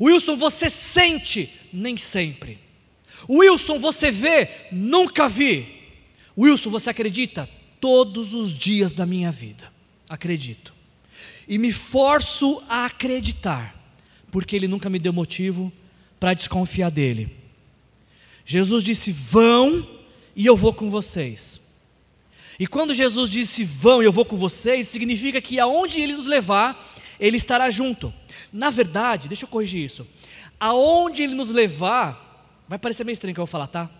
Wilson, você sente? Nem sempre. Wilson, você vê? Nunca vi. Wilson, você acredita? Todos os dias da minha vida. Acredito. E me forço a acreditar, porque Ele nunca me deu motivo para desconfiar dele. Jesus disse: Vão e eu vou com vocês. E quando Jesus disse: Vão e eu vou com vocês, significa que aonde Ele nos levar, Ele estará junto. Na verdade, deixa eu corrigir isso. Aonde Ele nos levar, Vai parecer meio estranho que eu vou falar, tá?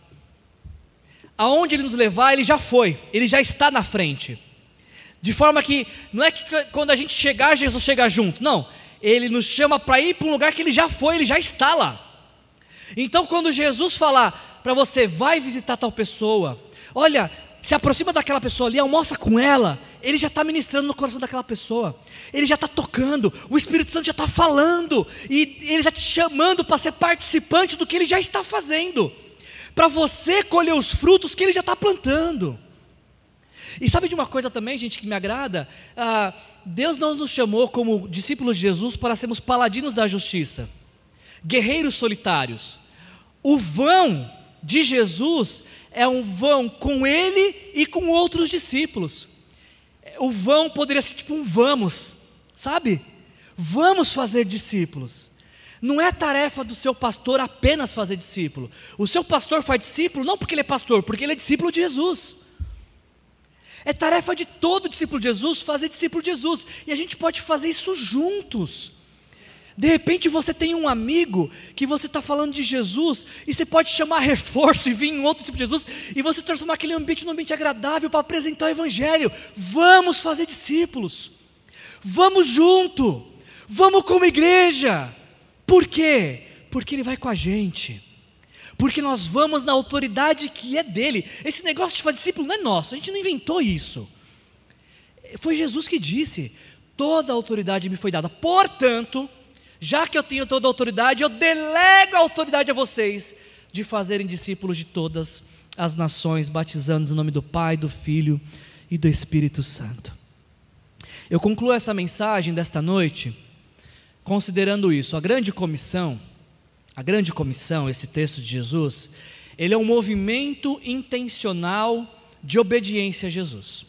Aonde ele nos levar, ele já foi, ele já está na frente. De forma que não é que quando a gente chegar, Jesus chega junto. Não, ele nos chama para ir para um lugar que ele já foi, ele já está lá. Então, quando Jesus falar para você, vai visitar tal pessoa, olha, se aproxima daquela pessoa ali, almoça com ela, ele já está ministrando no coração daquela pessoa, ele já está tocando, o Espírito Santo já está falando, e ele está te chamando para ser participante do que ele já está fazendo, para você colher os frutos que ele já está plantando. E sabe de uma coisa também, gente, que me agrada? Ah, Deus não nos chamou como discípulos de Jesus para sermos paladinos da justiça, guerreiros solitários. O vão de Jesus é um vão com ele e com outros discípulos. O vão poderia ser tipo um vamos, sabe? Vamos fazer discípulos. Não é tarefa do seu pastor apenas fazer discípulo. O seu pastor faz discípulo não porque ele é pastor, porque ele é discípulo de Jesus. É tarefa de todo discípulo de Jesus fazer discípulo de Jesus. E a gente pode fazer isso juntos. De repente você tem um amigo que você está falando de Jesus e você pode chamar [laughs] reforço e vir em outro tipo de Jesus e você transformar aquele ambiente num ambiente agradável para apresentar o Evangelho. Vamos fazer discípulos, vamos junto, vamos como igreja. Por quê? Porque Ele vai com a gente, porque nós vamos na autoridade que é dele. Esse negócio de fazer discípulo não é nosso, a gente não inventou isso. Foi Jesus que disse: toda a autoridade me foi dada, portanto já que eu tenho toda a autoridade, eu delego a autoridade a vocês de fazerem discípulos de todas as nações, batizando em nome do Pai, do Filho e do Espírito Santo. Eu concluo essa mensagem desta noite considerando isso, a grande comissão, a grande comissão, esse texto de Jesus, ele é um movimento intencional de obediência a Jesus.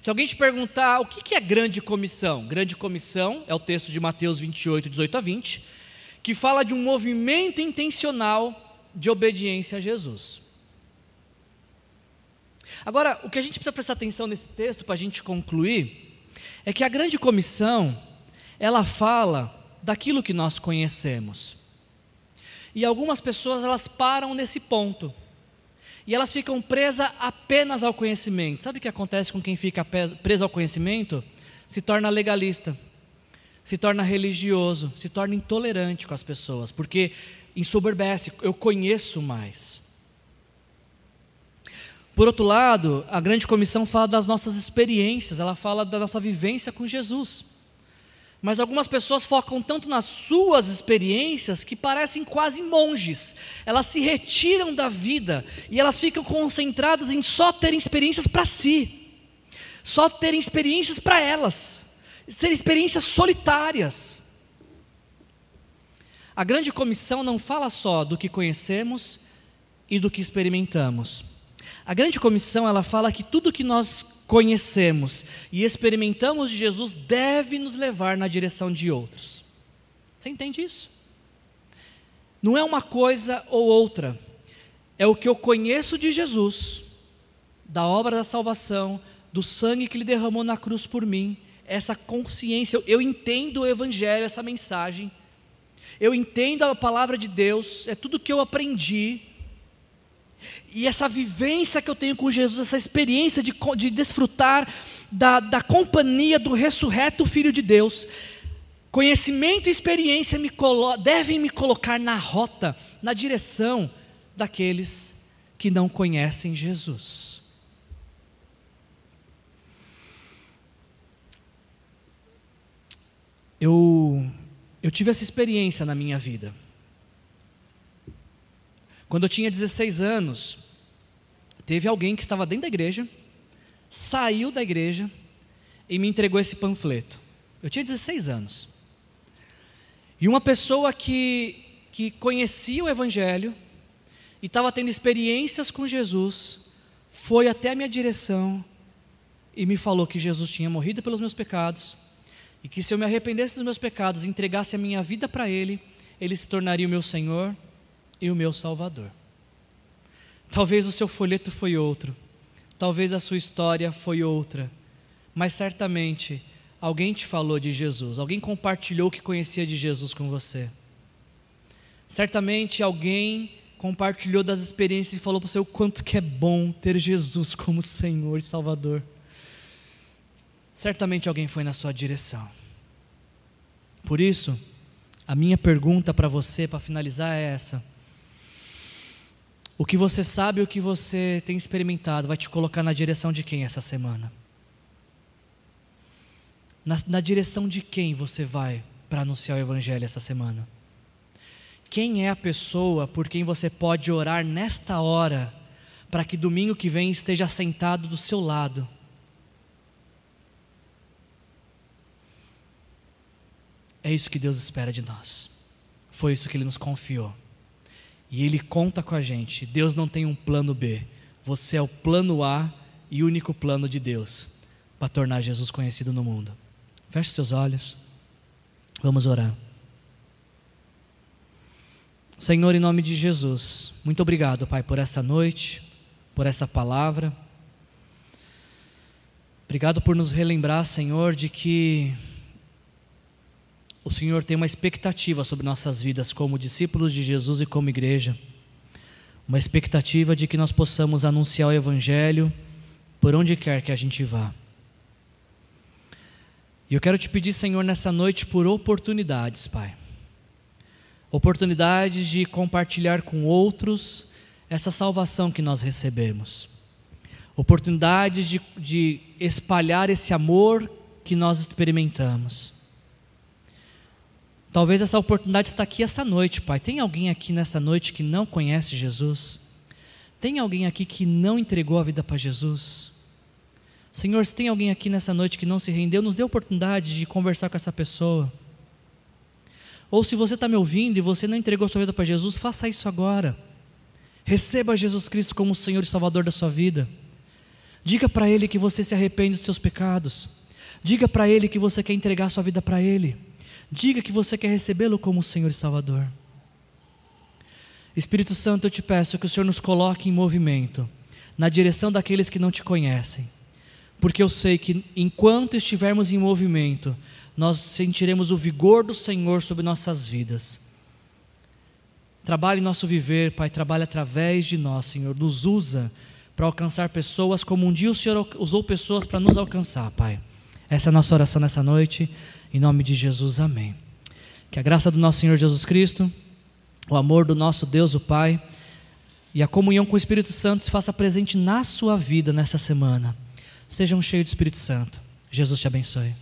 Se alguém te perguntar o que é grande comissão, grande comissão é o texto de Mateus 28, 18 a 20, que fala de um movimento intencional de obediência a Jesus. Agora, o que a gente precisa prestar atenção nesse texto para a gente concluir é que a grande comissão ela fala daquilo que nós conhecemos. E algumas pessoas elas param nesse ponto e elas ficam presas apenas ao conhecimento. Sabe o que acontece com quem fica preso ao conhecimento? Se torna legalista, se torna religioso, se torna intolerante com as pessoas, porque ensoberbece, eu conheço mais. Por outro lado, a grande comissão fala das nossas experiências, ela fala da nossa vivência com Jesus. Mas algumas pessoas focam tanto nas suas experiências que parecem quase monges. Elas se retiram da vida e elas ficam concentradas em só terem experiências para si, só terem experiências para elas, terem experiências solitárias. A grande comissão não fala só do que conhecemos e do que experimentamos. A grande comissão ela fala que tudo que nós conhecemos e experimentamos de Jesus deve nos levar na direção de outros. Você entende isso? Não é uma coisa ou outra, é o que eu conheço de Jesus, da obra da salvação, do sangue que ele derramou na cruz por mim, essa consciência, eu entendo o Evangelho, essa mensagem, eu entendo a palavra de Deus, é tudo que eu aprendi, e essa vivência que eu tenho com Jesus, essa experiência de, de desfrutar da, da companhia do ressurreto Filho de Deus, conhecimento e experiência me devem me colocar na rota, na direção daqueles que não conhecem Jesus. Eu, eu tive essa experiência na minha vida. Quando eu tinha 16 anos, teve alguém que estava dentro da igreja, saiu da igreja e me entregou esse panfleto. Eu tinha 16 anos. E uma pessoa que, que conhecia o Evangelho e estava tendo experiências com Jesus, foi até a minha direção e me falou que Jesus tinha morrido pelos meus pecados e que se eu me arrependesse dos meus pecados e entregasse a minha vida para Ele, Ele se tornaria o meu Senhor e o meu Salvador. Talvez o seu folheto foi outro, talvez a sua história foi outra, mas certamente alguém te falou de Jesus, alguém compartilhou o que conhecia de Jesus com você. Certamente alguém compartilhou das experiências e falou para você o quanto que é bom ter Jesus como Senhor e Salvador. Certamente alguém foi na sua direção. Por isso, a minha pergunta para você, para finalizar, é essa. O que você sabe, o que você tem experimentado, vai te colocar na direção de quem essa semana? Na, na direção de quem você vai para anunciar o Evangelho essa semana? Quem é a pessoa por quem você pode orar nesta hora, para que domingo que vem esteja sentado do seu lado? É isso que Deus espera de nós. Foi isso que Ele nos confiou. E Ele conta com a gente. Deus não tem um plano B. Você é o plano A e único plano de Deus para tornar Jesus conhecido no mundo. Feche seus olhos. Vamos orar. Senhor, em nome de Jesus, muito obrigado, Pai, por esta noite, por essa palavra. Obrigado por nos relembrar, Senhor, de que o Senhor tem uma expectativa sobre nossas vidas como discípulos de Jesus e como igreja. Uma expectativa de que nós possamos anunciar o Evangelho por onde quer que a gente vá. E eu quero te pedir, Senhor, nessa noite por oportunidades, Pai. Oportunidades de compartilhar com outros essa salvação que nós recebemos. Oportunidades de, de espalhar esse amor que nós experimentamos. Talvez essa oportunidade está aqui essa noite, Pai. Tem alguém aqui nessa noite que não conhece Jesus? Tem alguém aqui que não entregou a vida para Jesus? Senhor, se tem alguém aqui nessa noite que não se rendeu, nos dê a oportunidade de conversar com essa pessoa. Ou se você está me ouvindo e você não entregou a sua vida para Jesus, faça isso agora. Receba Jesus Cristo como Senhor e Salvador da sua vida. Diga para Ele que você se arrepende dos seus pecados. Diga para Ele que você quer entregar a sua vida para Ele. Diga que você quer recebê-lo como Senhor e Salvador. Espírito Santo, eu te peço que o Senhor nos coloque em movimento, na direção daqueles que não te conhecem, porque eu sei que enquanto estivermos em movimento, nós sentiremos o vigor do Senhor sobre nossas vidas. Trabalhe nosso viver, Pai, trabalhe através de nós, Senhor, nos usa para alcançar pessoas como um dia o Senhor usou pessoas para nos alcançar, Pai. Essa é a nossa oração nessa noite. Em nome de Jesus, amém. Que a graça do nosso Senhor Jesus Cristo, o amor do nosso Deus, o Pai, e a comunhão com o Espírito Santo se faça presente na sua vida nessa semana. Sejam cheios do Espírito Santo. Jesus te abençoe.